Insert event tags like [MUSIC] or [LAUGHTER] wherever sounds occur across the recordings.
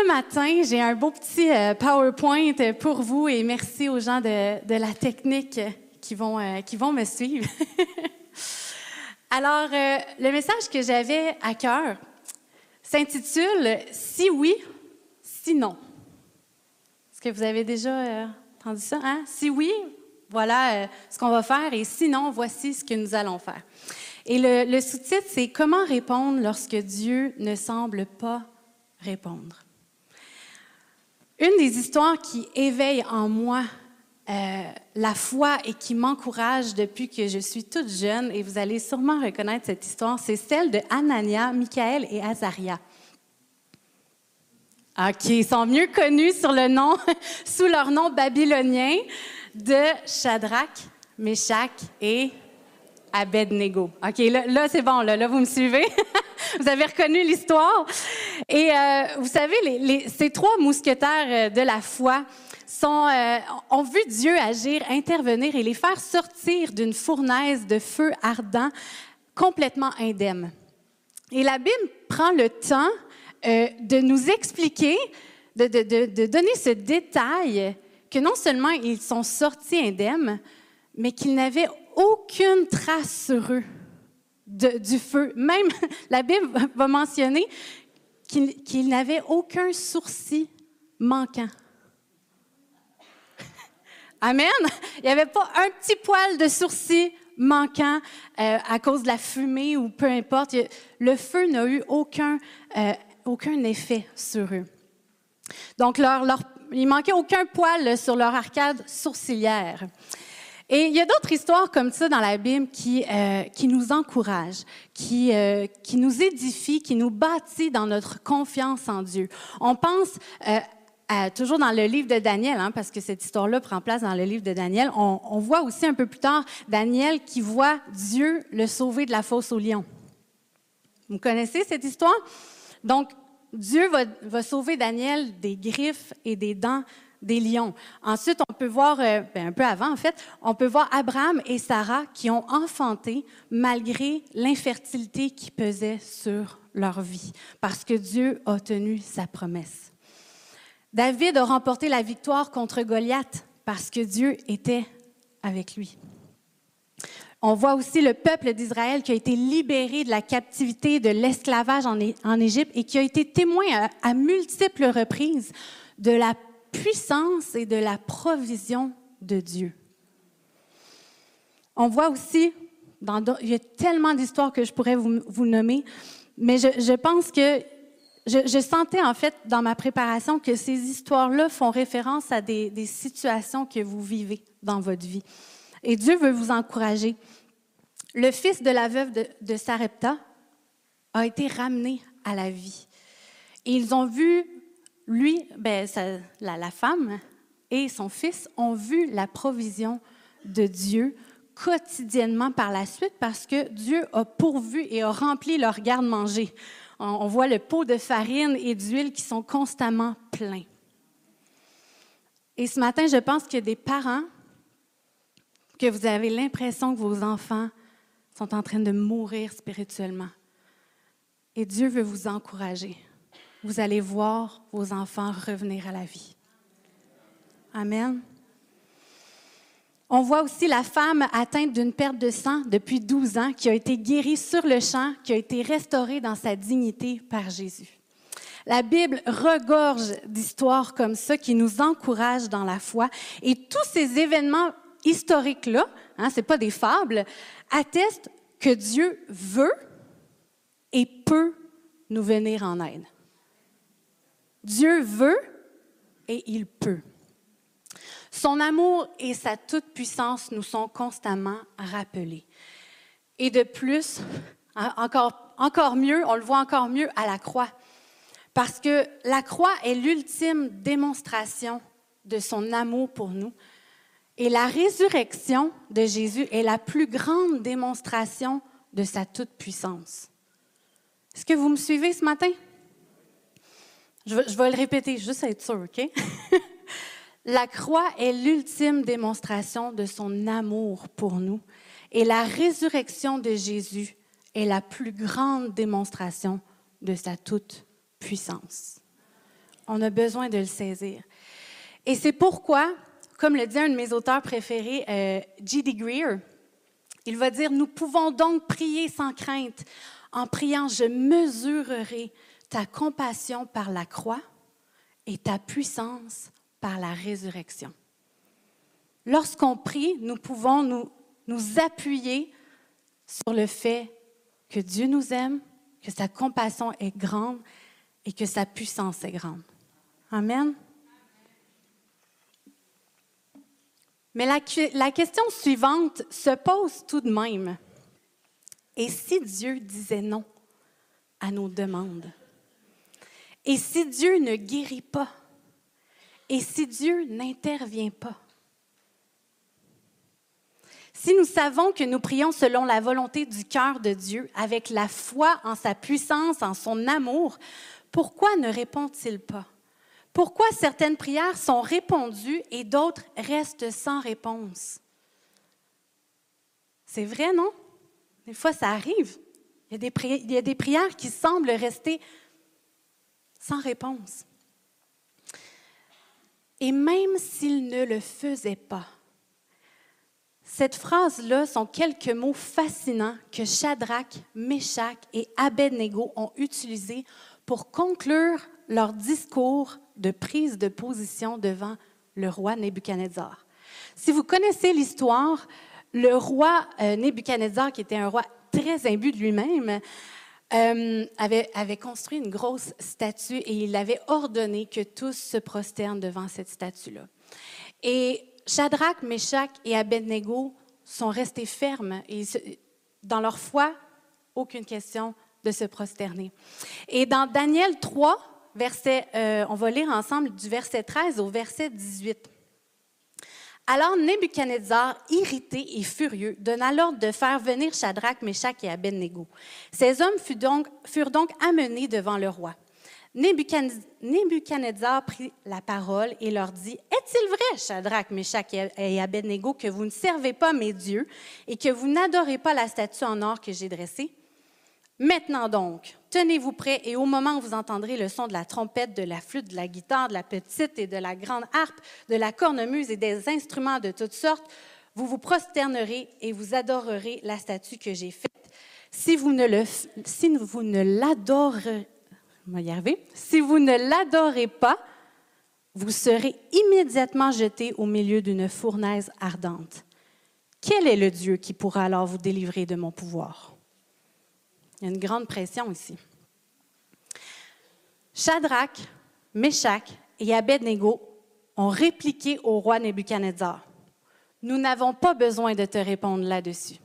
Ce matin, j'ai un beau petit euh, PowerPoint pour vous et merci aux gens de, la technique qui vont, euh, qui vont me suivre. [LAUGHS] Alors, euh, le message que j'avais à cœur s'intitule Si oui, si non. Est-ce que vous avez déjà entendu ça? Hein? Si oui, voilà ce qu'on va faire et sinon, voici ce que nous allons faire. Et le, le sous-titre, c'est Comment répondre lorsque Dieu ne semble pas répondre. Une des histoires qui éveille en moi euh, la foi et qui m'encourage depuis que je suis toute jeune, et vous allez sûrement reconnaître cette histoire, c'est celle de Anania, Michael et Azaria. qui ils sont mieux connus sur le nom, [LAUGHS] sous leur nom babylonien de Shadrach, Meshach et Abednego. OK, là, c'est bon, là, vous me suivez? [LAUGHS] vous avez reconnu l'histoire. Et euh, vous savez, ces trois mousquetaires euh, de la foi euh, ont vu Dieu agir, intervenir et les faire sortir d'une fournaise de feu ardent complètement indemne. Et la Bible prend le temps de nous expliquer, de, donner ce détail que non seulement ils sont sortis indemnes, mais qu'ils n'avaient aucune trace sur eux du feu. Même [LAUGHS] la Bible va mentionner qu'il n'avait aucun sourcil manquant. [LAUGHS] Amen. Il n'y avait pas un petit poil de sourcil manquant euh, à cause de la fumée ou peu importe. Le feu n'a eu aucun, euh, aucun effet sur eux. Donc, leur, leur, il manquait aucun poil sur leur arcade sourcilière. Et il y a d'autres histoires comme ça dans la Bible qui, euh, nous encouragent, qui, euh, qui nous édifient, qui nous bâtit dans notre confiance en Dieu. On pense euh, toujours dans le livre de Daniel, hein, parce que cette histoire-là prend place dans le livre de Daniel. On, voit aussi un peu plus tard Daniel qui voit Dieu le sauver de la fosse au lion. Vous connaissez cette histoire? Donc, Dieu va sauver Daniel des griffes et des dents des lions. Ensuite, on peut voir, euh, ben, un peu avant en fait, on peut voir Abraham et Sarah qui ont enfanté malgré l'infertilité qui pesait sur leur vie, parce que Dieu a tenu sa promesse. David a remporté la victoire contre Goliath parce que Dieu était avec lui. On voit aussi le peuple d'Israël qui a été libéré de la captivité, de l'esclavage en Égypte et qui a été témoin à, à multiples reprises de la puissance et de la provision de Dieu. On voit aussi, il y a tellement d'histoires que je pourrais vous, nommer, mais je, pense que je, sentais en fait dans ma préparation que ces histoires-là font référence à des, des, situations que vous vivez dans votre vie. Et Dieu veut vous encourager. Le fils de la veuve de, de Sarepta a été ramené à la vie. Et ils ont vu lui, ben, la, femme et son fils ont vu la provision de Dieu quotidiennement par la suite parce que Dieu a pourvu et a rempli leur garde-manger. On, on voit le pot de farine et d'huile qui sont constamment pleins. Et ce matin, je pense qu'il y a des parents que vous avez l'impression que vos enfants sont en train de mourir spirituellement. Et Dieu veut vous encourager vous allez voir vos enfants revenir à la vie. Amen. On voit aussi la femme atteinte d'une perte de sang depuis 12 ans qui a été guérie sur le champ, qui a été restaurée dans sa dignité par Jésus. La Bible regorge d'histoires comme ça qui nous encouragent dans la foi. Et tous ces événements historiques-là, hein, ce pas des fables, attestent que Dieu veut et peut nous venir en aide. Dieu veut et il peut. Son amour et sa toute-puissance nous sont constamment rappelés. Et de plus, encore, encore mieux, on le voit encore mieux à la croix. Parce que la croix est l'ultime démonstration de son amour pour nous. Et la résurrection de Jésus est la plus grande démonstration de sa toute-puissance. Est-ce que vous me suivez ce matin? Je vais, le répéter, juste être sûr, OK? [LAUGHS] la croix est l'ultime démonstration de son amour pour nous. Et la résurrection de Jésus est la plus grande démonstration de sa toute-puissance. On a besoin de le saisir. Et c'est pourquoi, comme le dit un de mes auteurs préférés, euh, G.D. Greer, il va dire, nous pouvons donc prier sans crainte en priant, je mesurerai ta compassion par la croix et ta puissance par la résurrection. Lorsqu'on prie, nous pouvons nous, appuyer sur le fait que Dieu nous aime, que sa compassion est grande et que sa puissance est grande. Amen. Mais la, question suivante se pose tout de même. Et si Dieu disait non à nos demandes? Et si Dieu ne guérit pas? Et si Dieu n'intervient pas? Si nous savons que nous prions selon la volonté du cœur de Dieu, avec la foi en sa puissance, en son amour, pourquoi ne répond-il pas? Pourquoi certaines prières sont répondues et d'autres restent sans réponse? C'est vrai, non? Des fois, ça arrive. Il y, a des prières, qui semblent rester sans réponse. Et même s'il ne le faisait pas, cette phrase-là sont quelques mots fascinants que Shadrach, Meshach et Abednego ont utilisés pour conclure leur discours de prise de position devant le roi Nebuchadnezzar. Si vous connaissez l'histoire, le roi euh, Nebuchadnezzar, qui était un roi très imbu de lui-même, euh, avait, construit une grosse statue et il avait ordonné que tous se prosternent devant cette statue-là. Et Shadrach, Meshach et Abednego sont restés fermes et dans leur foi, aucune question de se prosterner. Et dans Daniel 3, verset, euh, on va lire ensemble du verset 13 au verset 18. Alors Nebuchadnezzar, irrité et furieux, donna l'ordre de faire venir Shadrach, Meshach et Abednego. Ces hommes furent donc, amenés devant le roi. Nebuchadnezzar prit la parole et leur dit, Est-il vrai, Shadrach, Meshach et Abednego, que vous ne servez pas mes dieux et que vous n'adorez pas la statue en or que j'ai dressée? Maintenant donc, tenez-vous prêts et au moment où vous entendrez le son de la trompette, de la flûte, de la guitare, de la petite et de la grande harpe, de la cornemuse et des instruments de toutes sortes, vous vous prosternerez et vous adorerez la statue que j'ai faite. Si vous ne, si vous ne l'adorez pas, vous serez immédiatement jeté au milieu d'une fournaise ardente. Quel est le Dieu qui pourra alors vous délivrer de mon pouvoir? Il y a une grande pression ici. Shadrach, Meshach et Abednego ont répliqué au roi Nebuchadnezzar. Nous n'avons pas besoin de te répondre là-dessus.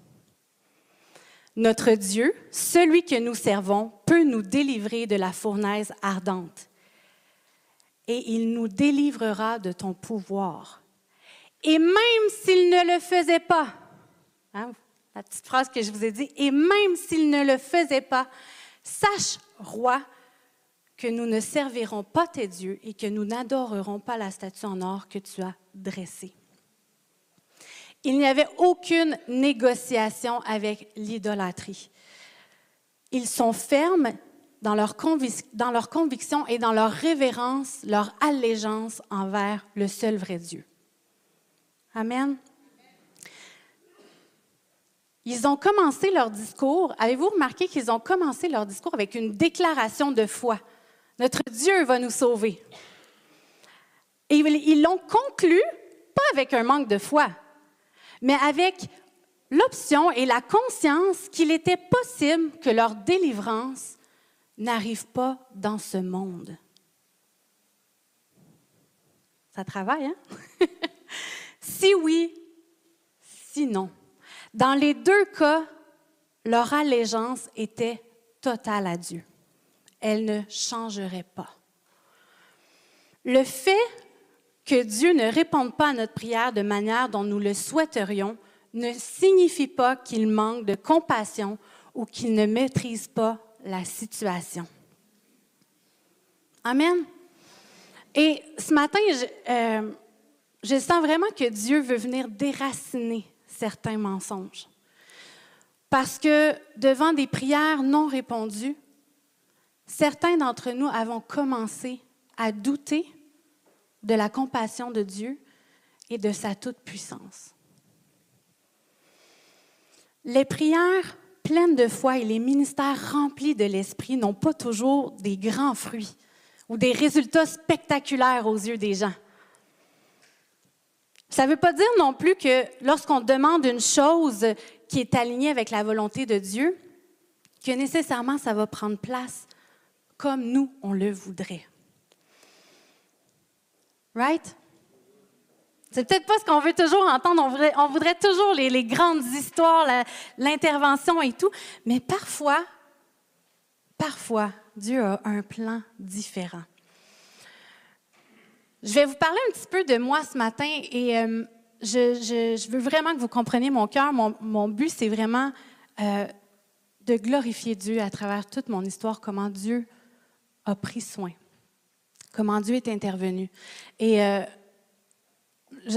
Notre Dieu, celui que nous servons, peut nous délivrer de la fournaise ardente. Et il nous délivrera de ton pouvoir. Et même s'il ne le faisait pas, hein, la petite phrase que je vous ai dit, et même s'il ne le faisait pas, sache, roi, que nous ne servirons pas tes dieux et que nous n'adorerons pas la statue en or que tu as dressée. Il n'y avait aucune négociation avec l'idolâtrie. Ils sont fermes dans leur, dans leur conviction et dans leur révérence, leur allégeance envers le seul vrai Dieu. Amen. Ils ont commencé leur discours. Avez-vous remarqué qu'ils ont commencé leur discours avec une déclaration de foi? Notre Dieu va nous sauver. Et ils l'ont conclu, pas avec un manque de foi, mais avec l'option et la conscience qu'il était possible que leur délivrance n'arrive pas dans ce monde. Ça travaille, hein? [LAUGHS] si oui, si non. Dans les deux cas, leur allégeance était totale à Dieu. Elle ne changerait pas. Le fait que Dieu ne réponde pas à notre prière de manière dont nous le souhaiterions ne signifie pas qu'il manque de compassion ou qu'il ne maîtrise pas la situation. Amen. Et ce matin, je, euh, sens vraiment que Dieu veut venir déraciner certains mensonges. Parce que devant des prières non répondues, certains d'entre nous avons commencé à douter de la compassion de Dieu et de sa toute-puissance. Les prières pleines de foi et les ministères remplis de l'Esprit n'ont pas toujours des grands fruits ou des résultats spectaculaires aux yeux des gens. Ça ne veut pas dire non plus que lorsqu'on demande une chose qui est alignée avec la volonté de Dieu, que nécessairement ça va prendre place comme nous, on le voudrait. Right? C'est peut-être pas ce qu'on veut toujours entendre. On voudrait, toujours les, grandes histoires, l'intervention et tout. Mais parfois, parfois, Dieu a un plan différent. Je vais vous parler un petit peu de moi ce matin et euh, je, veux vraiment que vous compreniez mon cœur. Mon, but, c'est vraiment euh, de glorifier Dieu à travers toute mon histoire, comment Dieu a pris soin, comment Dieu est intervenu. Et euh,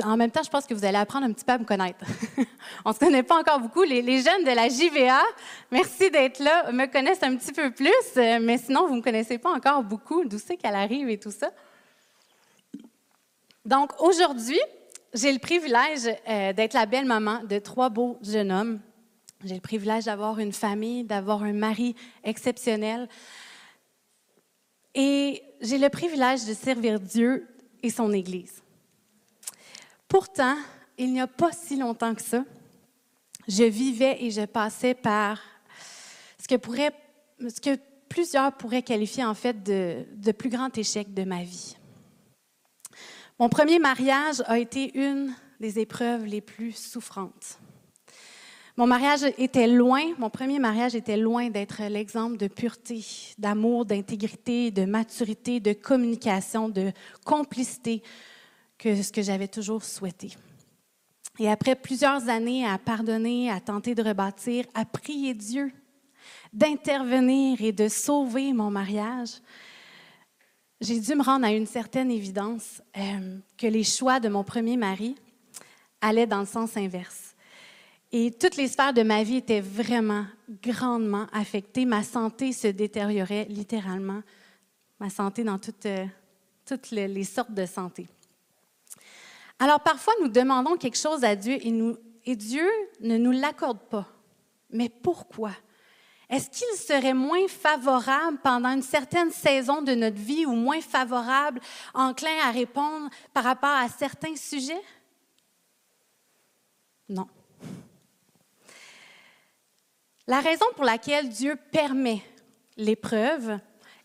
en même temps, je pense que vous allez apprendre un petit peu à me connaître. [LAUGHS] On ne se connaît pas encore beaucoup. Les, jeunes de la JVA, merci d'être là, me connaissent un petit peu plus, mais sinon, vous ne me connaissez pas encore beaucoup, d'où c'est qu'elle arrive et tout ça. Donc, aujourd'hui, j'ai le privilège euh, d'être la belle maman de trois beaux jeunes hommes. J'ai le privilège d'avoir une famille, d'avoir un mari exceptionnel. Et j'ai le privilège de servir Dieu et son Église. Pourtant, il n'y a pas si longtemps que ça, je vivais et je passais par ce que, plusieurs pourraient qualifier en fait de, de plus grand échec de ma vie. Mon premier mariage a été une des épreuves les plus souffrantes. Mon mariage était loin, mon premier mariage était loin d'être l'exemple de pureté, d'amour, d'intégrité, de maturité, de communication, de complicité que ce que j'avais toujours souhaité. Et après plusieurs années à pardonner, à tenter de rebâtir, à prier Dieu d'intervenir et de sauver mon mariage, j'ai dû me rendre à une certaine évidence euh, que les choix de mon premier mari allaient dans le sens inverse. Et toutes les sphères de ma vie étaient vraiment grandement affectées. Ma santé se détériorait littéralement, ma santé dans toutes, euh, les sortes de santé. Alors parfois, nous demandons quelque chose à Dieu et Dieu ne nous l'accorde pas. Mais pourquoi? Est-ce qu'il serait moins favorable pendant une certaine saison de notre vie ou moins favorable, enclin à répondre par rapport à certains sujets? Non. La raison pour laquelle Dieu permet l'épreuve,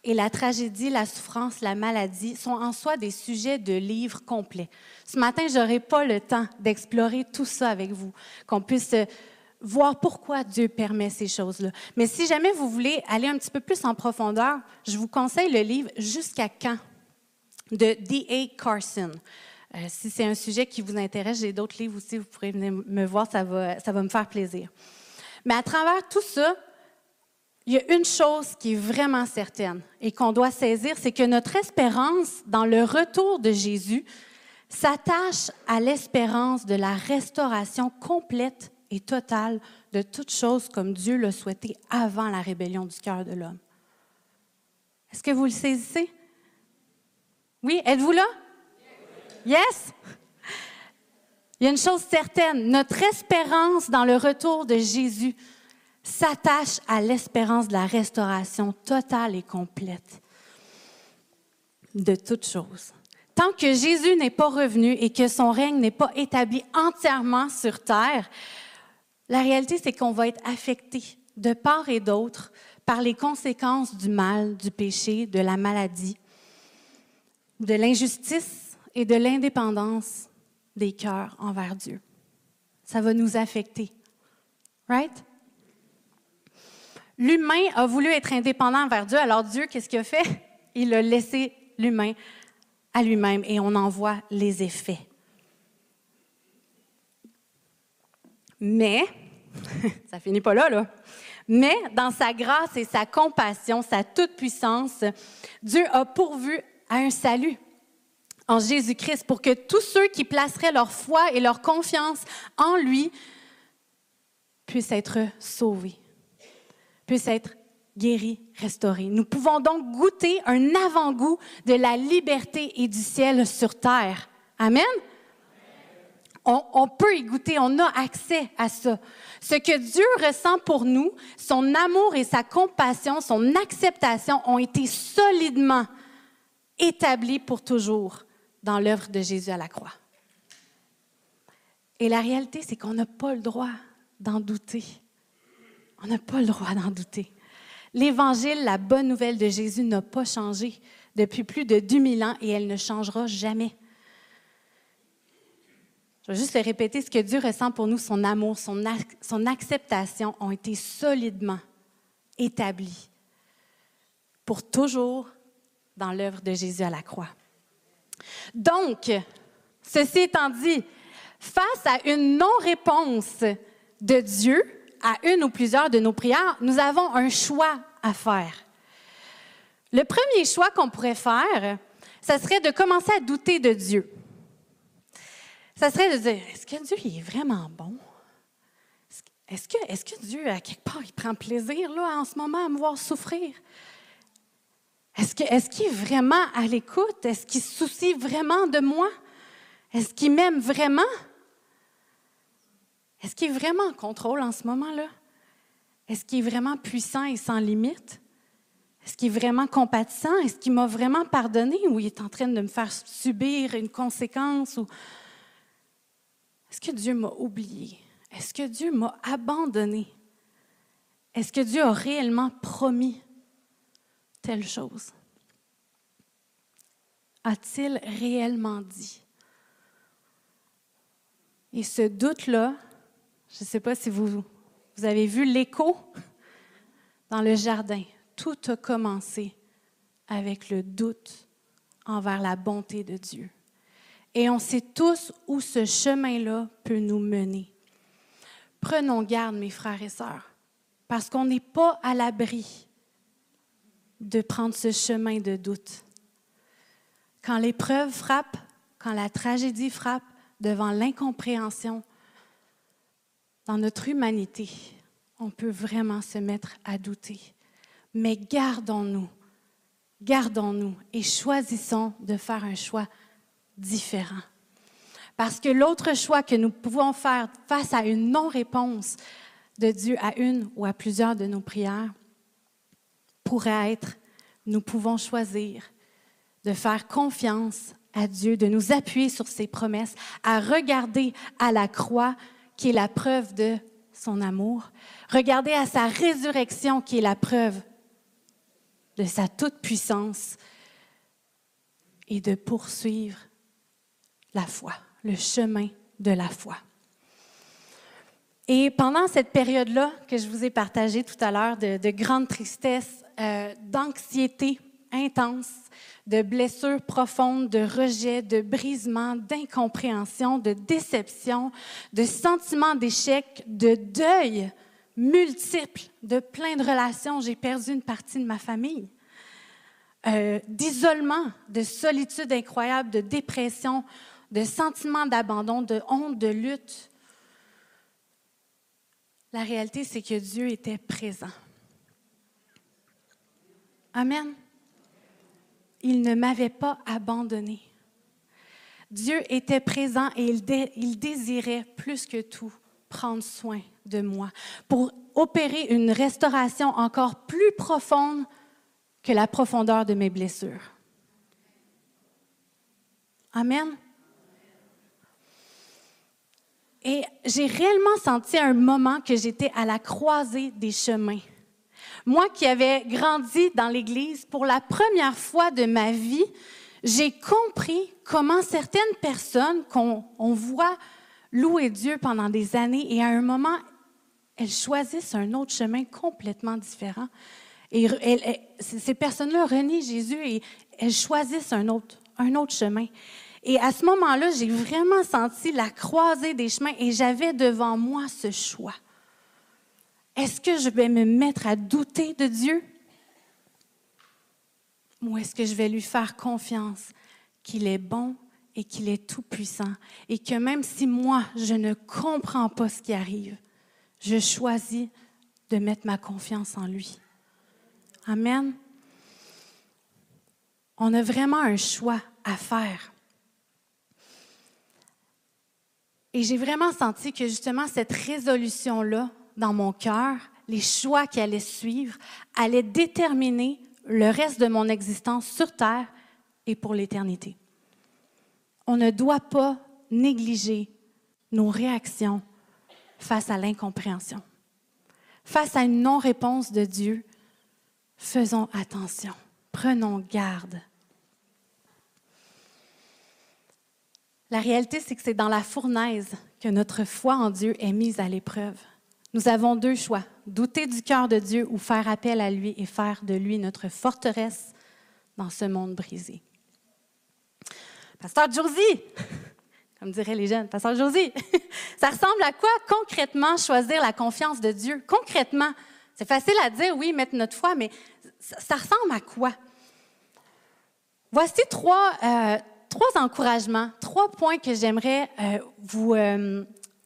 et la tragédie, la souffrance, la maladie sont en soi des sujets de livres complets. Ce matin, je n'aurai pas le temps d'explorer tout ça avec vous, qu'on puisse voir pourquoi Dieu permet ces choses-là. Mais si jamais vous voulez aller un petit peu plus en profondeur, je vous conseille le livre Jusqu'à quand de D.A. Carson. Euh, si c'est un sujet qui vous intéresse, j'ai d'autres livres aussi, vous pourrez venir me voir, ça va, ça va me faire plaisir. Mais à travers tout ça, il y a une chose qui est vraiment certaine et qu'on doit saisir, c'est que notre espérance dans le retour de Jésus s'attache à l'espérance de la restauration complète et totale de toutes choses comme Dieu l'a souhaité avant la rébellion du cœur de l'homme. Est-ce que vous le saisissez? Oui, êtes-vous là? Yes? Il y a une chose certaine, notre espérance dans le retour de Jésus s'attache à l'espérance de la restauration totale et complète de toutes choses. Tant que Jésus n'est pas revenu et que son règne n'est pas établi entièrement sur terre, la réalité, c'est qu'on va être affecté de part et d'autre par les conséquences du mal, du péché, de la maladie, de l'injustice et de l'indépendance des cœurs envers Dieu. Ça va nous affecter. Right? L'humain a voulu être indépendant envers Dieu, alors Dieu, qu'est-ce qu'il a fait? Il a laissé l'humain à lui-même et on en voit les effets. Mais, [LAUGHS] ça finit pas là, là. Mais dans sa grâce et sa compassion, sa toute-puissance, Dieu a pourvu à un salut en Jésus-Christ pour que tous ceux qui placeraient leur foi et leur confiance en lui puissent être sauvés, puissent être guéris, restaurés. Nous pouvons donc goûter un avant-goût de la liberté et du ciel sur terre. Amen? On, peut y goûter, on a accès à ça. Ce que Dieu ressent pour nous, son amour et sa compassion, son acceptation ont été solidement établis pour toujours dans l'œuvre de Jésus à la croix. Et la réalité, c'est qu'on n'a pas le droit d'en douter. On n'a pas le droit d'en douter. L'Évangile, la bonne nouvelle de Jésus, n'a pas changé depuis plus de 2000 ans et elle ne changera jamais. Je vais juste répéter ce que Dieu ressent pour nous, son amour, son, son acceptation ont été solidement établis pour toujours dans l'œuvre de Jésus à la croix. Donc, ceci étant dit, face à une non-réponse de Dieu à une ou plusieurs de nos prières, nous avons un choix à faire. Le premier choix qu'on pourrait faire, ce serait de commencer à douter de Dieu. Ça serait de dire, est-ce que Dieu est vraiment bon? Est-ce que, Dieu, à quelque part, il prend plaisir là, en ce moment à me voir souffrir? Est-ce qu'il est, vraiment à l'écoute? Est-ce qu'il se soucie vraiment de moi? Est-ce qu'il m'aime vraiment? Est-ce qu'il est vraiment en contrôle en ce moment-là? Est-ce qu'il est vraiment puissant et sans limite? Est-ce qu'il est vraiment compatissant? Est-ce qu'il m'a vraiment pardonné ou il est en train de me faire subir une conséquence? Est-ce que Dieu m'a oublié? Est-ce que Dieu m'a abandonné? Est-ce que Dieu a réellement promis telle chose? A-t-il réellement dit? Et ce doute-là, je ne sais pas si vous, avez vu l'écho dans le jardin. Tout a commencé avec le doute envers la bonté de Dieu. Et on sait tous où ce chemin-là peut nous mener. Prenons garde, mes frères et sœurs, parce qu'on n'est pas à l'abri de prendre ce chemin de doute. Quand l'épreuve frappe, quand la tragédie frappe devant l'incompréhension, dans notre humanité, on peut vraiment se mettre à douter. Mais gardons-nous, gardons-nous et choisissons de faire un choix différent. Parce que l'autre choix que nous pouvons faire face à une non-réponse de Dieu à une ou à plusieurs de nos prières pourrait être, nous pouvons choisir de faire confiance à Dieu, de nous appuyer sur ses promesses, à regarder à la croix qui est la preuve de son amour, regarder à sa résurrection qui est la preuve de sa toute-puissance et de poursuivre la foi, le chemin de la foi. Et pendant cette période-là que je vous ai partagée tout à l'heure de, grande tristesse, euh, d'anxiété intense, de blessures profondes, de rejet, de brisement, d'incompréhension, de déception, de sentiments d'échec, de deuil multiples, de plein de relations. J'ai perdu une partie de ma famille. Euh, d'isolement, de solitude incroyable, de dépression, de sentiments d'abandon, de honte, de lutte. La réalité, c'est que Dieu était présent. Amen il ne m'avait pas abandonné. Dieu était présent et il, désirait plus que tout prendre soin de moi pour opérer une restauration encore plus profonde que la profondeur de mes blessures. Amen. Et j'ai réellement senti un moment que j'étais à la croisée des chemins. Moi qui avais grandi dans l'Église, pour la première fois de ma vie, j'ai compris comment certaines personnes qu'on voit louer Dieu pendant des années et à un moment, elles choisissent un autre chemin complètement différent. Et ces personnes-là renient Jésus et elles choisissent un autre un autre chemin. Et à ce moment-là, j'ai vraiment senti la croisée des chemins et j'avais devant moi ce choix. Est-ce que je vais me mettre à douter de Dieu? Ou est-ce que je vais lui faire confiance qu'il est bon et qu'il est tout-puissant? Et que même si moi, je ne comprends pas ce qui arrive, je choisis de mettre ma confiance en lui. Amen. On a vraiment un choix à faire. Et j'ai vraiment senti que justement cette résolution-là dans mon cœur, les choix qui allaient suivre, allaient déterminer le reste de mon existence sur Terre et pour l'éternité. On ne doit pas négliger nos réactions face à l'incompréhension. Face à une non-réponse de Dieu, faisons attention, prenons garde. La réalité, c'est que c'est dans la fournaise que notre foi en Dieu est mise à l'épreuve. Nous avons deux choix, douter du cœur de Dieu ou faire appel à lui et faire de lui notre forteresse dans ce monde brisé. Pasteur Josie, [LAUGHS] comme diraient les jeunes, Pasteur Josie, [LAUGHS] ça ressemble à quoi concrètement choisir la confiance de Dieu? Concrètement, c'est facile à dire, oui, mettre notre foi, mais ça, ressemble à quoi? Voici trois, euh, trois encouragements, trois points que j'aimerais euh, vous, euh,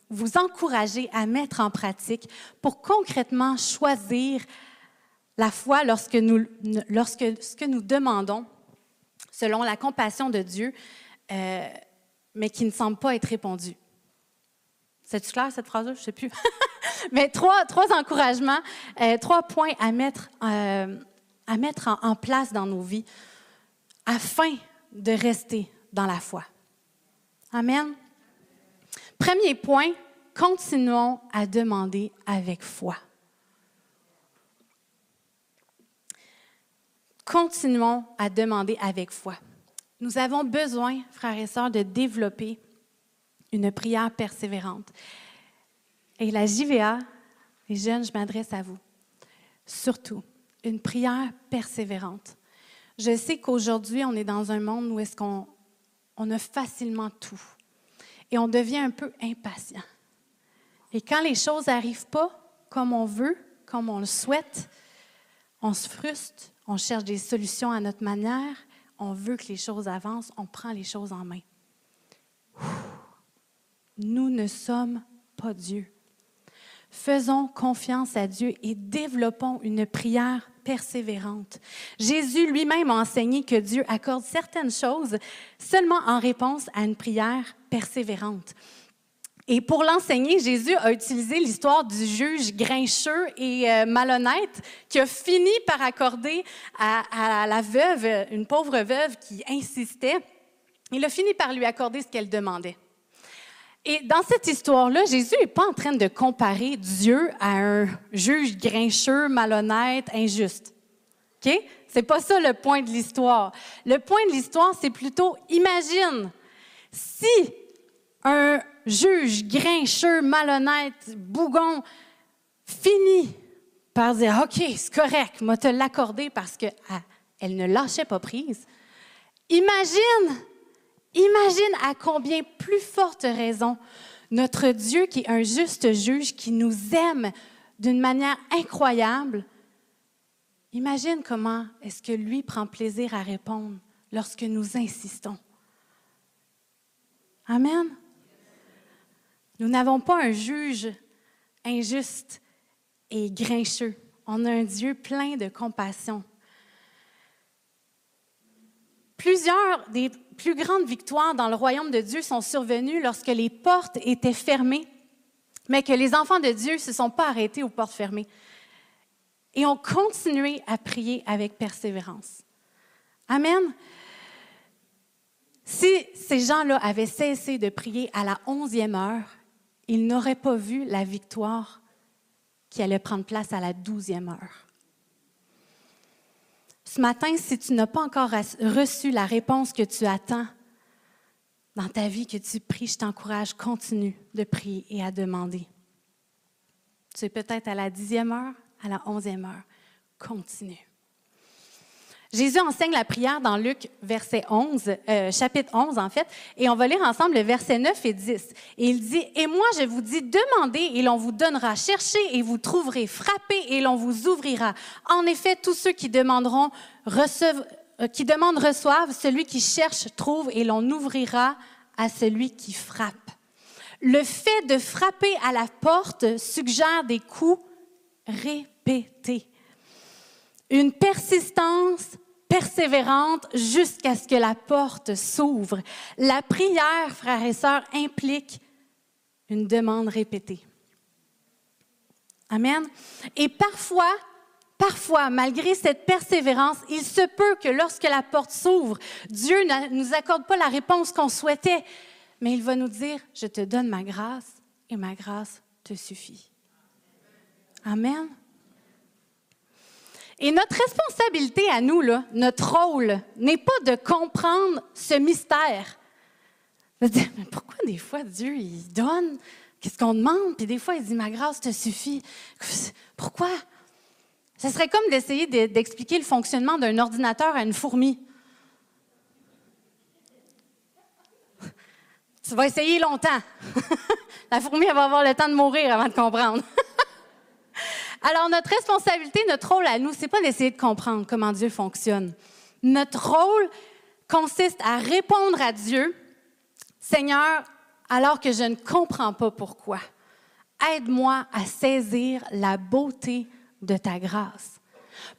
vous encourager à mettre en pratique pour concrètement choisir la foi lorsque, nous, lorsque ce que nous demandons, selon la compassion de Dieu, euh, mais qui ne semble pas être répondu. C'est-tu clair, cette phrase-là? Je ne sais plus. [LAUGHS] mais trois, trois encouragements, trois points à mettre, à mettre en place dans nos vies afin de rester dans la foi. Amen. Premier point, continuons à demander avec foi. Continuons à demander avec foi. Nous avons besoin, frères et sœurs, de développer une prière persévérante. Et la JVA, les jeunes, je m'adresse à vous. Surtout, une prière persévérante. Je sais qu'aujourd'hui, on est dans un monde où est-ce qu'on on a facilement tout et on devient un peu impatient. Et quand les choses n'arrivent pas comme on veut, comme on le souhaite, on se frustre, on cherche des solutions à notre manière, on veut que les choses avancent, on prend les choses en main. Nous ne sommes pas Dieu. Faisons confiance à Dieu et développons une prière persévérante. Jésus lui-même a enseigné que Dieu accorde certaines choses seulement en réponse à une prière persévérante. Et pour l'enseigner, Jésus a utilisé l'histoire du juge grincheux et euh, malhonnête qui a fini par accorder à, à, la veuve, une pauvre veuve qui insistait, il a fini par lui accorder ce qu'elle demandait. Et dans cette histoire-là, Jésus n'est pas en train de comparer Dieu à un juge grincheux, malhonnête, injuste. OK? C'est pas ça le point de l'histoire. Le point de l'histoire, c'est plutôt imagine si un juge grincheux, malhonnête, bougon finit par dire OK, c'est correct, moi te l'accorder parce qu'elle ah, ne lâchait pas prise. Imagine, imagine à combien plus forte raison notre Dieu qui est un juste juge, qui nous aime d'une manière incroyable, imagine comment est-ce que lui prend plaisir à répondre lorsque nous insistons. Amen. Nous n'avons pas un juge injuste et grincheux. On a un Dieu plein de compassion. Plusieurs des plus grandes victoires dans le royaume de Dieu sont survenues lorsque les portes étaient fermées, mais que les enfants de Dieu ne se sont pas arrêtés aux portes fermées et ont continué à prier avec persévérance. Amen. Si ces gens-là avaient cessé de prier à la onzième heure, ils n'auraient pas vu la victoire qui allait prendre place à la douzième heure. Matin, si tu n'as pas encore reçu la réponse que tu attends dans ta vie, que tu pries, je t'encourage, continue de prier et à demander. Tu es peut-être à la dixième heure, à la onzième heure. Continue. Jésus enseigne la prière dans Luc, verset 11, euh, chapitre 11 en fait, et on va lire ensemble le verset 9 et 10. Et il dit, Et moi je vous dis, demandez et l'on vous donnera, cherchez et vous trouverez, frappez et l'on vous ouvrira. En effet, tous ceux qui demanderont, recevent, euh, qui demandent reçoivent, celui qui cherche trouve et l'on ouvrira à celui qui frappe. Le fait de frapper à la porte suggère des coups répétés. Une persistance persévérante jusqu'à ce que la porte s'ouvre. La prière, frères et sœurs, implique une demande répétée. Amen. Et parfois, parfois, malgré cette persévérance, il se peut que lorsque la porte s'ouvre, Dieu ne nous accorde pas la réponse qu'on souhaitait, mais il va nous dire, je te donne ma grâce et ma grâce te suffit. Amen. Et notre responsabilité à nous, là, notre rôle, n'est pas de comprendre ce mystère. De dire, mais pourquoi des fois Dieu, il donne, qu'est-ce qu'on demande, puis des fois il dit, ma grâce te suffit. Pourquoi? Ce serait comme d'essayer d'expliquer le fonctionnement d'un ordinateur à une fourmi. Tu vas essayer longtemps. [LAUGHS] La fourmi, elle va avoir le temps de mourir avant de comprendre. Alors, notre responsabilité, notre rôle à nous, c'est pas d'essayer de comprendre comment Dieu fonctionne. Notre rôle consiste à répondre à Dieu, Seigneur, alors que je ne comprends pas pourquoi. Aide-moi à saisir la beauté de ta grâce,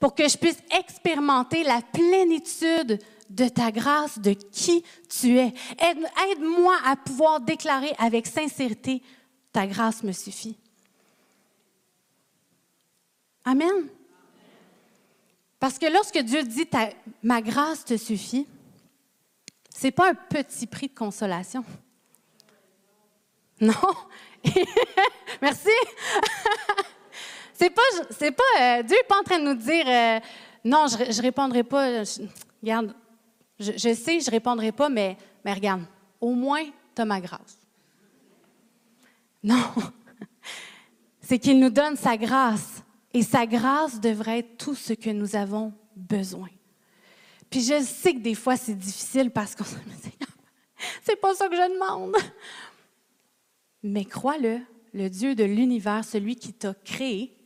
pour que je puisse expérimenter la plénitude de ta grâce, de qui tu es. Aide-moi à pouvoir déclarer avec sincérité, ta grâce me suffit. Amen. Parce que lorsque Dieu dit ma grâce te suffit, ce n'est pas un petit prix de consolation. Non. [LAUGHS] Merci. [LAUGHS] c'est pas, c'est pas, euh, Dieu n'est pas en train de nous dire euh, non, je, ne répondrai pas. regarde, je, je, sais, je répondrai pas, mais, mais regarde, au moins, tu as ma grâce. Non. [LAUGHS] c'est qu'il nous donne sa grâce et sa grâce devrait être tout ce que nous avons besoin. Puis je sais que des fois c'est difficile parce qu'on se dit, [LAUGHS] c'est pas ça que je demande. Mais crois-le, le Dieu de l'univers, celui qui t'a créé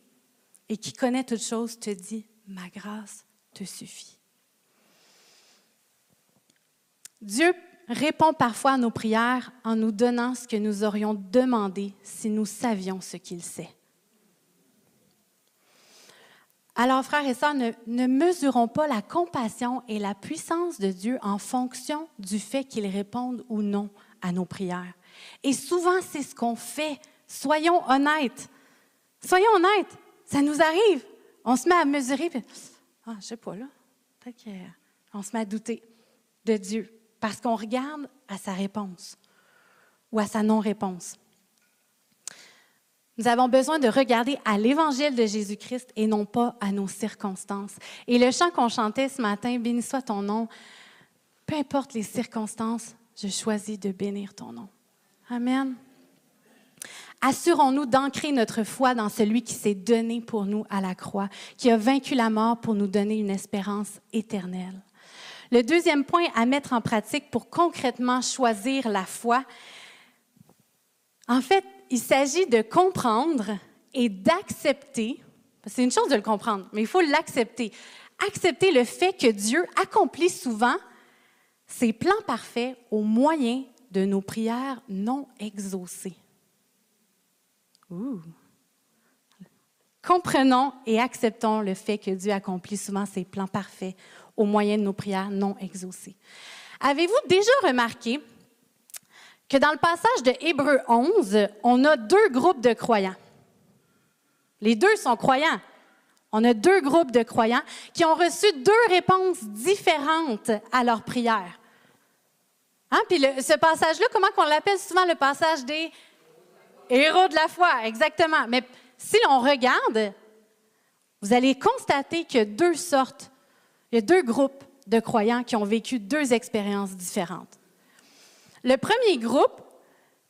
et qui connaît toutes choses, te dit, ma grâce te suffit. Dieu répond parfois à nos prières en nous donnant ce que nous aurions demandé si nous savions ce qu'il sait. Alors, frères et sœurs, ne, mesurons pas la compassion et la puissance de Dieu en fonction du fait qu'il réponde ou non à nos prières. Et souvent, c'est ce qu'on fait. Soyons honnêtes. Soyons honnêtes. Ça nous arrive. On se met à mesurer. ah, je sais pas, là. Peut-être qu'on se met à douter de Dieu parce qu'on regarde à sa réponse ou à sa non-réponse. Nous avons besoin de regarder à l'évangile de Jésus-Christ et non pas à nos circonstances. Et le chant qu'on chantait ce matin, Béni soit ton nom, peu importe les circonstances, je choisis de bénir ton nom. Amen. Assurons-nous d'ancrer notre foi dans celui qui s'est donné pour nous à la croix, qui a vaincu la mort pour nous donner une espérance éternelle. Le deuxième point à mettre en pratique pour concrètement choisir la foi, en fait, il s'agit de comprendre et d'accepter, c'est une chose de le comprendre, mais il faut l'accepter. Accepter le fait que Dieu accomplit souvent ses plans parfaits au moyen de nos prières non exaucées. Comprenons et acceptons le fait que Dieu accomplit souvent ses plans parfaits au moyen de nos prières non exaucées. Avez-vous déjà remarqué que dans le passage de Hébreu 11, on a deux groupes de croyants. Les deux sont croyants. On a deux groupes de croyants qui ont reçu deux réponses différentes à leur prière. Hein? Puis ce passage-là, comment on l'appelle? Souvent le passage des héros de la foi, exactement. Mais si l'on regarde, vous allez constater qu'il y a deux sortes, il y a deux groupes de croyants qui ont vécu deux expériences différentes. Le premier groupe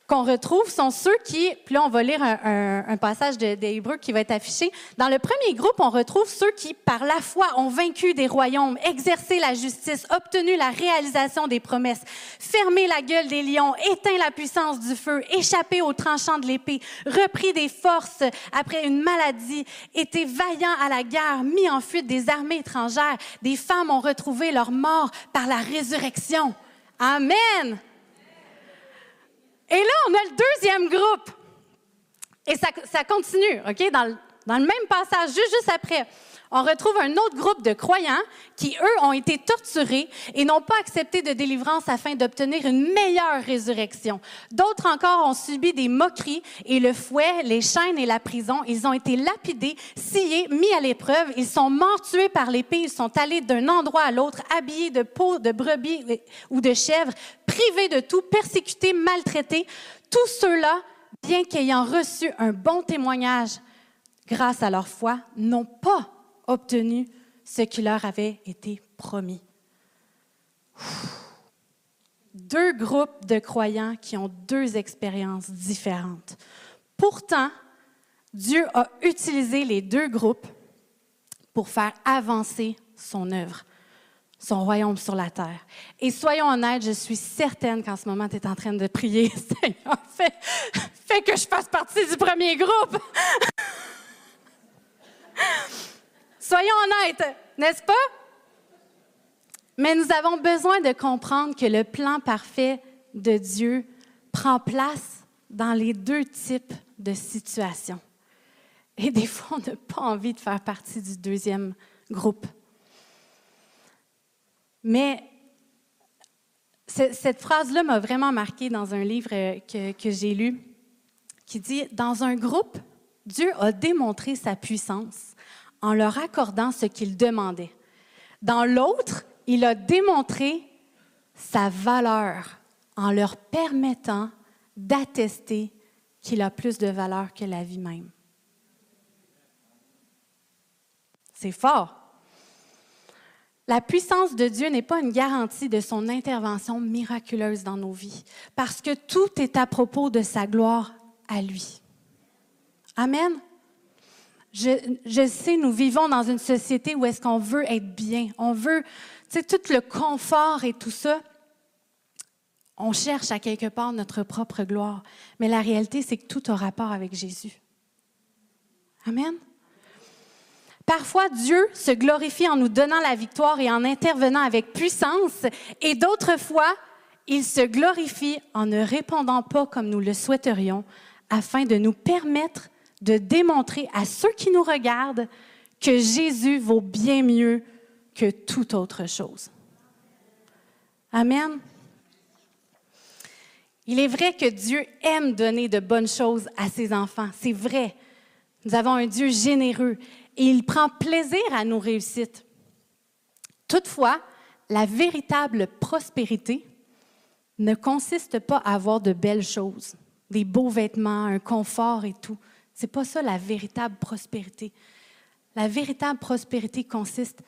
qu'on retrouve sont ceux qui, puis là on va lire un, passage de Hébreux qui va être affiché. Dans le premier groupe, on retrouve ceux qui, par la foi, ont vaincu des royaumes, exercé la justice, obtenu la réalisation des promesses, fermé la gueule des lions, éteint la puissance du feu, échappé aux tranchants de l'épée, repris des forces après une maladie, été vaillants à la guerre, mis en fuite des armées étrangères. Des femmes ont retrouvé leur mort par la résurrection. Amen. Et là, on a le deuxième groupe. Et ça, continue, OK? Dans le, même passage, juste après, on retrouve un autre groupe de croyants qui, eux, ont été torturés et n'ont pas accepté de délivrance afin d'obtenir une meilleure résurrection. D'autres encore ont subi des moqueries et le fouet, les chaînes et la prison. Ils ont été lapidés, sciés, mis à l'épreuve. Ils sont morts tués par l'épée. Ils sont allés d'un endroit à l'autre, habillés de peau de brebis ou de chèvre, privés de tout, persécutés, maltraités. Tous ceux-là, bien qu'ayant reçu un bon témoignage grâce à leur foi, n'ont pas obtenu ce qui leur avait été promis. Deux groupes de croyants qui ont deux expériences différentes. Pourtant, Dieu a utilisé les deux groupes pour faire avancer son œuvre, son royaume sur la terre. Et soyons honnêtes, je suis certaine qu'en ce moment, tu es en train de prier, [LAUGHS] Seigneur, fais, fais que je fasse partie du premier groupe. Soyons honnêtes, n'est-ce pas? Mais nous avons besoin de comprendre que le plan parfait de Dieu prend place dans les deux types de situations. Et des fois, on n'a pas envie de faire partie du deuxième groupe. Mais cette phrase-là m'a vraiment marquée dans un livre que, que j'ai lu qui dit, dans un groupe, Dieu a démontré sa puissance en leur accordant ce qu'ils demandaient. Dans l'autre, il a démontré sa valeur en leur permettant d'attester qu'il a plus de valeur que la vie même. C'est fort. La puissance de Dieu n'est pas une garantie de son intervention miraculeuse dans nos vies, parce que tout est à propos de sa gloire à lui. Amen. Je, sais, nous vivons dans une société où est-ce qu'on veut être bien. On veut, tu sais, tout le confort et tout ça. On cherche à quelque part notre propre gloire. Mais la réalité, c'est que tout a rapport avec Jésus. Amen. Parfois, Dieu se glorifie en nous donnant la victoire et en intervenant avec puissance, et d'autres fois, il se glorifie en ne répondant pas comme nous le souhaiterions, afin de nous permettre de démontrer à ceux qui nous regardent que Jésus vaut bien mieux que toute autre chose. Amen. Il est vrai que Dieu aime donner de bonnes choses à ses enfants. C'est vrai. Nous avons un Dieu généreux et il prend plaisir à nos réussites. Toutefois, la véritable prospérité ne consiste pas à avoir de belles choses, des beaux vêtements, un confort et tout. C'est pas ça la véritable prospérité. La véritable prospérité consiste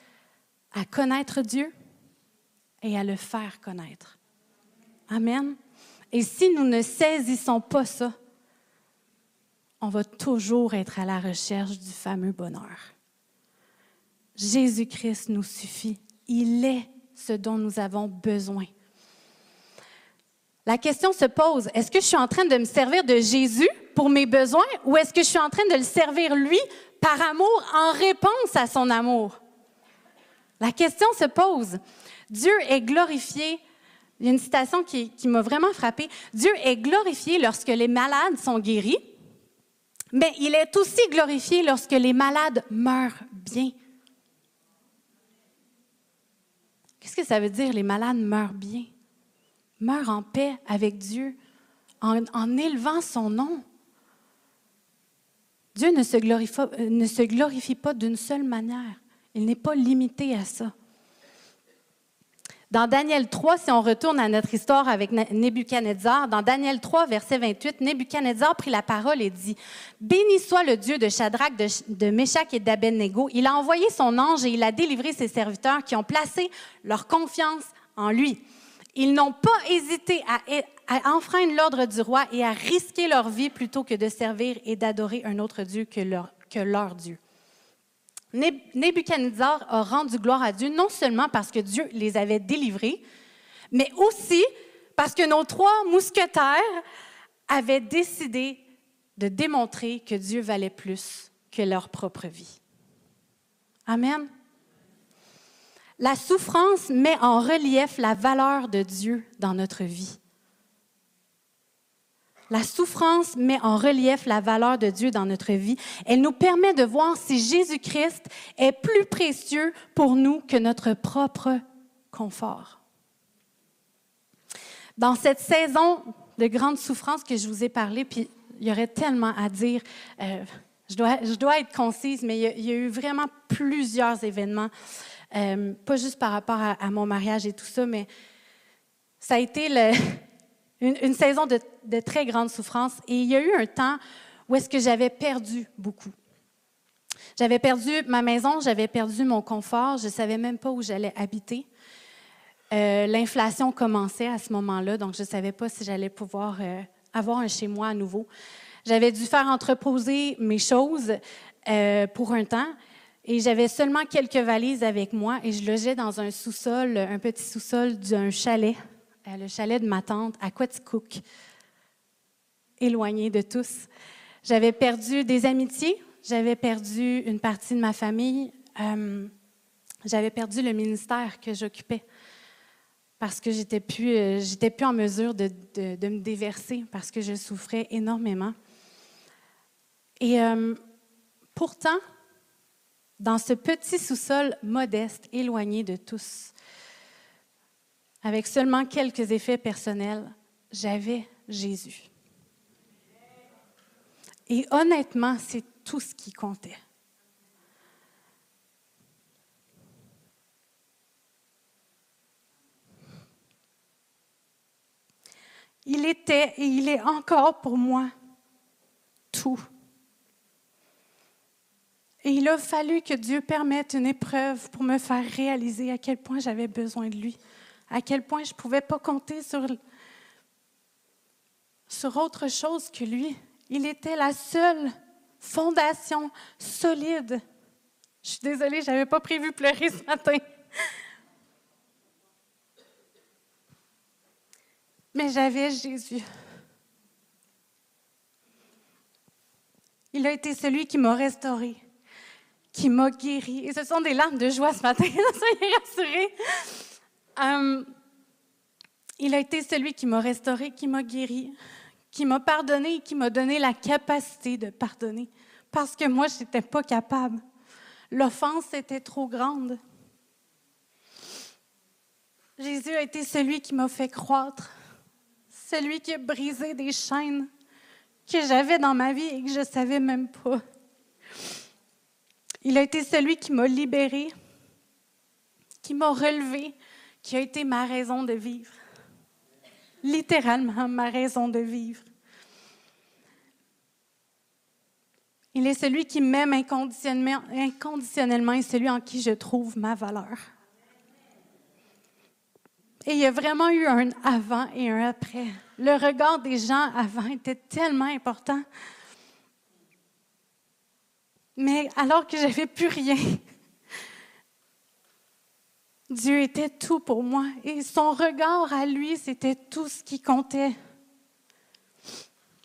à connaître Dieu et à le faire connaître. Amen. Et si nous ne saisissons pas ça, on va toujours être à la recherche du fameux bonheur. Jésus-Christ nous suffit. Il est ce dont nous avons besoin. La question se pose, est-ce que je suis en train de me servir de Jésus pour mes besoins ou est-ce que je suis en train de le servir lui par amour en réponse à son amour? La question se pose. Dieu est glorifié. Il y a une citation qui, m'a vraiment frappée. Dieu est glorifié lorsque les malades sont guéris, mais il est aussi glorifié lorsque les malades meurent bien. Qu'est-ce que ça veut dire, les malades meurent bien? Meurent en paix avec Dieu, en, en élevant son nom. Dieu ne se glorifie, euh, ne se glorifie pas d'une seule manière. Il n'est pas limité à ça. Dans Daniel 3, si on retourne à notre histoire avec Nebuchadnezzar, dans Daniel 3, verset 28, Nebuchadnezzar prit la parole et dit Béni soit le Dieu de Shadrach, de, de Meshach et d'Abednego. Il a envoyé son ange et il a délivré ses serviteurs qui ont placé leur confiance en lui. Ils n'ont pas hésité à, enfreindre l'ordre du roi et à risquer leur vie plutôt que de servir et d'adorer un autre Dieu que leur, que leur Dieu. Nebuchadnezzar a rendu gloire à Dieu non seulement parce que Dieu les avait délivrés, mais aussi parce que nos trois mousquetaires avaient décidé de démontrer que Dieu valait plus que leur propre vie. Amen. La souffrance met en relief la valeur de Dieu dans notre vie. La souffrance met en relief la valeur de Dieu dans notre vie. Elle nous permet de voir si Jésus-Christ est plus précieux pour nous que notre propre confort. Dans cette saison de grande souffrance que je vous ai parlé, puis il y aurait tellement à dire, euh, je, dois, je dois être concise, mais il y, a, eu vraiment plusieurs événements, euh, pas juste par rapport à, mon mariage et tout ça, mais ça a été [LAUGHS] une, saison de, très grande souffrance. Et il y a eu un temps où est-ce que j'avais perdu beaucoup. J'avais perdu ma maison, j'avais perdu mon confort, je ne savais même pas où j'allais habiter. Euh, l'inflation commençait à ce moment-là, donc je ne savais pas si j'allais pouvoir euh, avoir un chez moi à nouveau. J'avais dû faire entreposer mes choses pour un temps et j'avais seulement quelques valises avec moi et je logeais dans un sous-sol, un petit sous-sol d'un chalet euh, le chalet de ma tante à Quaticook, éloigné de tous. J'avais perdu des amitiés, j'avais perdu une partie de ma famille, euh, j'avais perdu le ministère que j'occupais parce que j'étais plus, euh, j'étais plus en mesure de, de, me déverser parce que je souffrais énormément. Et pourtant, dans ce petit sous-sol modeste, éloigné de tous, avec seulement quelques effets personnels, j'avais Jésus. Et honnêtement, c'est tout ce qui comptait. Il était et il est encore pour moi tout. Et il a fallu que Dieu permette une épreuve pour me faire réaliser à quel point j'avais besoin de lui à quel point je ne pouvais pas compter sur, sur autre chose que lui. Il était la seule fondation solide. Je suis désolée, je n'avais pas prévu pleurer ce matin. Mais j'avais Jésus. Il a été celui qui m'a restauré, qui m'a guéri. Et ce sont des larmes de joie ce matin, [LAUGHS] soyez rassurés. Euh, il a été celui qui m'a restauré, qui m'a guéri, qui m'a pardonné et qui m'a donné la capacité de pardonner. Parce que moi, je n'étais pas capable. L'offense était trop grande. Jésus a été celui qui m'a fait croître, celui qui a brisé des chaînes que j'avais dans ma vie et que je ne savais même pas. Il a été celui qui m'a libéré, qui m'a relevé, qui a été ma raison de vivre. Littéralement ma raison de vivre. Il est celui qui m'aime inconditionnellement, et celui en qui je trouve ma valeur. Et il y a vraiment eu un avant et un après. Le regard des gens avant était tellement important. Mais alors que j'avais plus rien, Dieu était tout pour moi et son regard à lui, c'était tout ce qui comptait.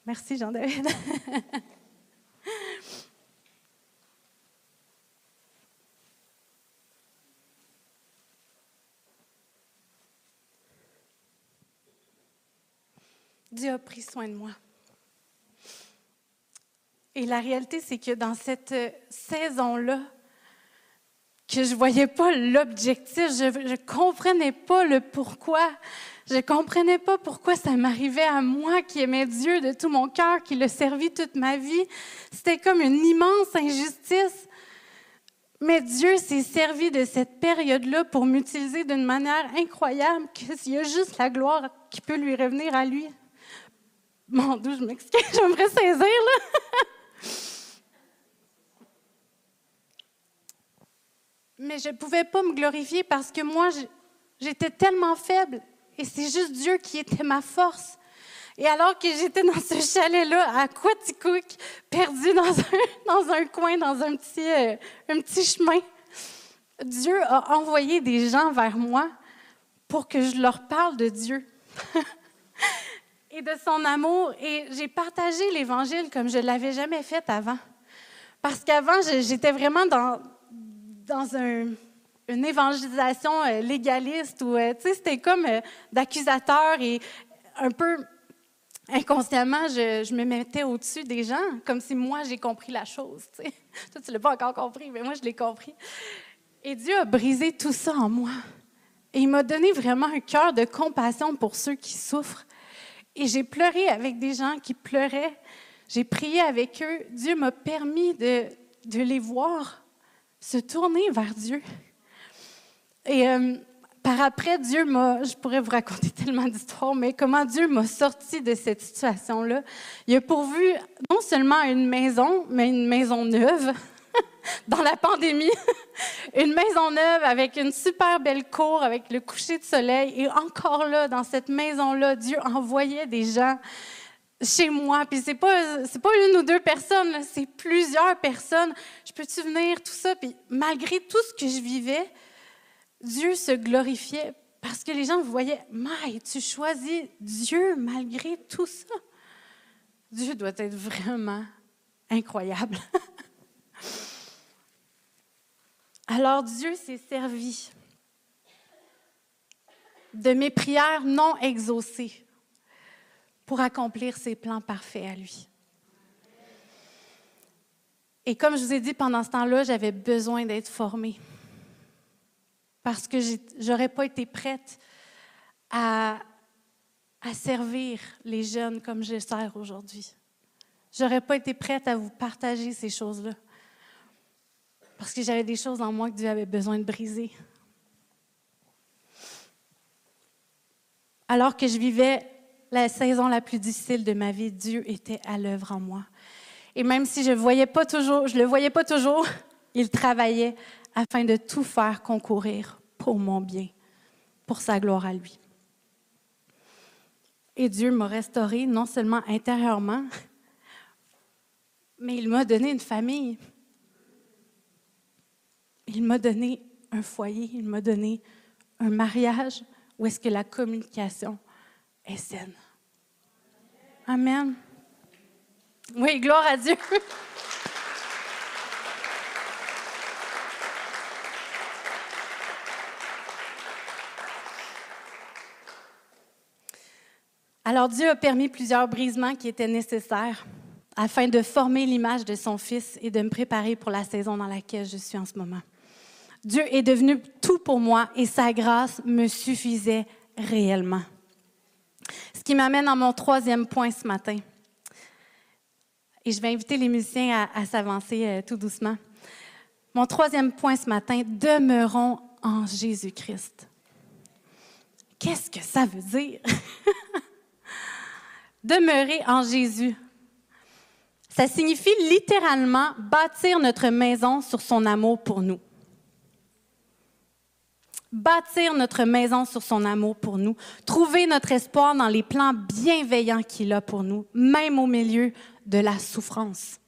Merci Jean-David. [LAUGHS] Dieu a pris soin de moi. Et la réalité, c'est que dans cette saison-là, que je voyais pas l'objectif, je ne comprenais pas le pourquoi. Je ne comprenais pas pourquoi ça m'arrivait à moi qui aimais Dieu de tout mon cœur, qui le servi toute ma vie. C'était comme une immense injustice. Mais Dieu s'est servi de cette période-là pour m'utiliser d'une manière incroyable, qu'il y a juste la gloire qui peut lui revenir à lui. Mon Dieu, je m'excuse, [LAUGHS] j'aimerais saisir, là. Mais je ne pouvais pas me glorifier parce que moi, j'étais tellement faible et c'est juste Dieu qui était ma force. Et alors que j'étais dans ce chalet-là, à Quaticook, perdu dans un, [LAUGHS] dans un coin, dans un petit, euh, un petit chemin, Dieu a envoyé des gens vers moi pour que je leur parle de Dieu [LAUGHS] de son amour. Et j'ai partagé l'Évangile comme je ne l'avais jamais fait avant. Parce qu'avant, j'étais vraiment dans, une évangélisation euh, légaliste où, euh, tu sais, c'était comme d'accusateur et un peu inconsciemment, je, me mettais au-dessus des gens, comme si moi, j'ai compris la chose. Tu sais. [LAUGHS] Toi, tu ne l'as pas encore compris, mais moi, je l'ai compris. Et Dieu a brisé tout ça en moi. Et il m'a donné vraiment un cœur de compassion pour ceux qui souffrent. Et j'ai pleuré avec des gens qui pleuraient. J'ai prié avec eux. Dieu m'a permis de, les voir se tourner vers Dieu. Et euh, par après, Dieu m'a, je pourrais vous raconter [LAUGHS] tellement d'histoires, mais comment Dieu m'a sorti de cette situation-là. Il a pourvu non seulement une maison, mais une maison neuve [LAUGHS] dans la pandémie. [LAUGHS] une maison neuve avec une super belle cour, avec le coucher de soleil. Et encore là, dans cette maison-là, Dieu envoyait des gens chez moi. Puis c'est pas, pas une ou deux personnes, c'est plusieurs personnes. Je peux-tu venir, tout ça? Puis malgré tout ce que je vivais, Dieu se glorifiait parce que les gens voyaient, Maï, tu choisis Dieu malgré tout ça. Dieu doit être vraiment incroyable. [LAUGHS] Alors Dieu s'est servi de mes prières non exaucées pour accomplir ses plans parfaits à lui. Et comme je vous ai dit, pendant ce temps-là, j'avais besoin d'être formée parce que je n'aurais pas été prête à, à servir les jeunes comme je sers aujourd'hui. Je n'aurais pas été prête à vous partager ces choses-là parce que j'avais des choses en moi que Dieu avait besoin de briser. Alors que je vivais la saison la plus difficile de ma vie, Dieu était à l'œuvre en moi. Et même si je ne voyais pas toujours, je le voyais pas toujours, [LAUGHS] il travaillait afin de tout faire concourir pour mon bien, pour sa gloire à lui. Et Dieu m'a restauré non seulement intérieurement, [LAUGHS] mais il m'a donné une famille. Il m'a donné un foyer, il m'a donné un mariage où est-ce que la communication est saine. Amen. Oui, gloire à Dieu. Alors Dieu a permis plusieurs brisements qui étaient nécessaires afin de former l'image de son Fils et de me préparer pour la saison dans laquelle je suis en ce moment. Dieu est devenu tout pour moi et sa grâce me suffisait réellement. Ce qui m'amène à mon troisième point ce matin. Et je vais inviter les musiciens à, s'avancer euh, tout doucement. Mon troisième point ce matin, demeurons en Jésus-Christ. Qu'est-ce que ça veut dire? [LAUGHS] Demeurer en Jésus. Ça signifie littéralement bâtir notre maison sur son amour pour nous bâtir notre maison sur son amour pour nous, trouver notre espoir dans les plans bienveillants qu'il a pour nous, même au milieu de la souffrance.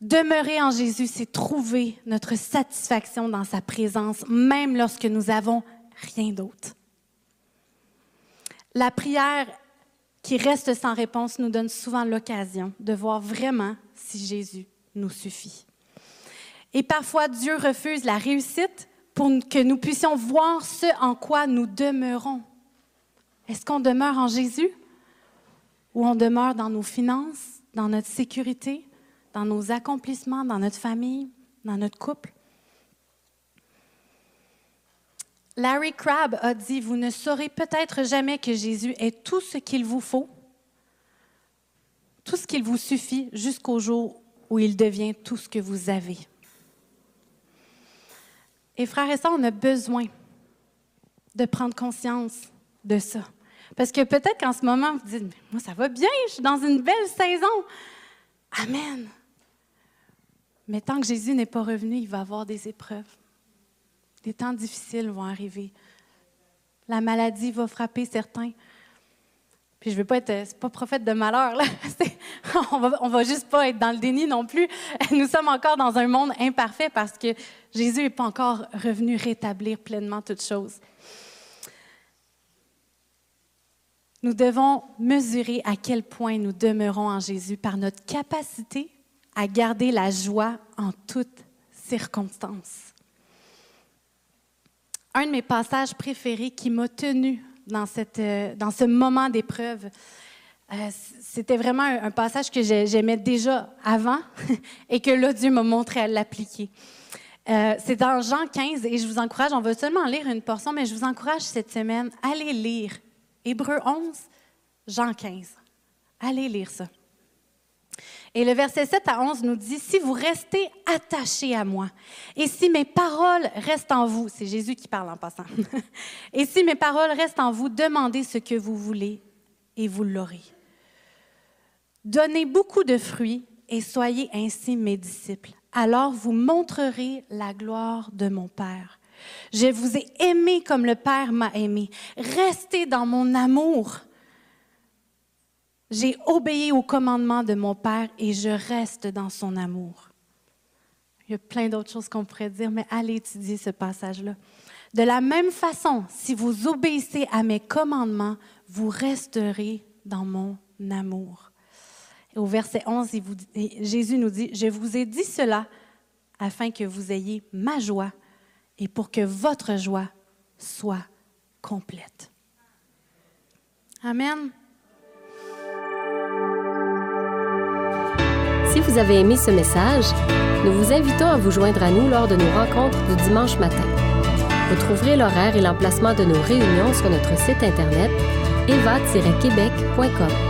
Demeurer en Jésus, c'est trouver notre satisfaction dans sa présence, même lorsque nous n'avons rien d'autre. La prière qui reste sans réponse nous donne souvent l'occasion de voir vraiment si Jésus nous suffit. Et parfois, Dieu refuse la réussite pour que nous puissions voir ce en quoi nous demeurons. Est-ce qu'on demeure en Jésus ou on demeure dans nos finances, dans notre sécurité, dans nos accomplissements, dans notre famille, dans notre couple? Larry Crabb a dit, vous ne saurez peut-être jamais que Jésus est tout ce qu'il vous faut, tout ce qu'il vous suffit jusqu'au jour où il devient tout ce que vous avez. Et frères et sœurs, on a besoin de prendre conscience de ça. Parce que peut-être qu'en ce moment, vous dites, moi, ça va bien, je suis dans une belle saison. Amen. Mais tant que Jésus n'est pas revenu, il va y avoir des épreuves. Des temps difficiles vont arriver. La maladie va frapper certains. Puis je veux pas être, c'est pas prophète de malheur, là. [LAUGHS] on va, on va juste pas être dans le déni non plus. Nous sommes encore dans un monde imparfait parce que Jésus n'est pas encore revenu rétablir pleinement toutes choses. Nous devons mesurer à quel point nous demeurons en Jésus par notre capacité à garder la joie en toutes circonstances. Un de mes passages préférés qui m'a tenu dans, cette, euh, dans ce moment d'épreuve, euh, c'était vraiment un, passage que j'aimais déjà avant [LAUGHS] et que là, Dieu m'a montré à l'appliquer. Euh, c'est dans Jean 15 et je vous encourage, on va seulement lire une portion, mais je vous encourage cette semaine, allez lire Hébreu 11, Jean 15. Allez lire ça. Et le verset 7 à 11 nous dit, si vous restez attachés à moi, et si mes paroles restent en vous, c'est Jésus qui parle en passant, [LAUGHS] et si mes paroles restent en vous, demandez ce que vous voulez et vous l'aurez. Donnez beaucoup de fruits et soyez ainsi mes disciples. Alors vous montrerez la gloire de mon Père. Je vous ai aimé comme le Père m'a aimé. Restez dans mon amour. J'ai obéi au commandement de mon Père et je reste dans son amour. Il y a plein d'autres choses qu'on pourrait dire, mais allez étudier ce passage-là. De la même façon, si vous obéissez à mes commandements, vous resterez dans mon amour. Au verset 11, Jésus nous dit, je vous ai dit cela afin que vous ayez ma joie et pour que votre joie soit complète. Amen. Si vous avez aimé ce message, nous vous invitons à vous joindre à nous lors de nos rencontres du dimanche matin. Vous trouverez l'horaire et l'emplacement de nos réunions sur notre site internet eva-québec.com.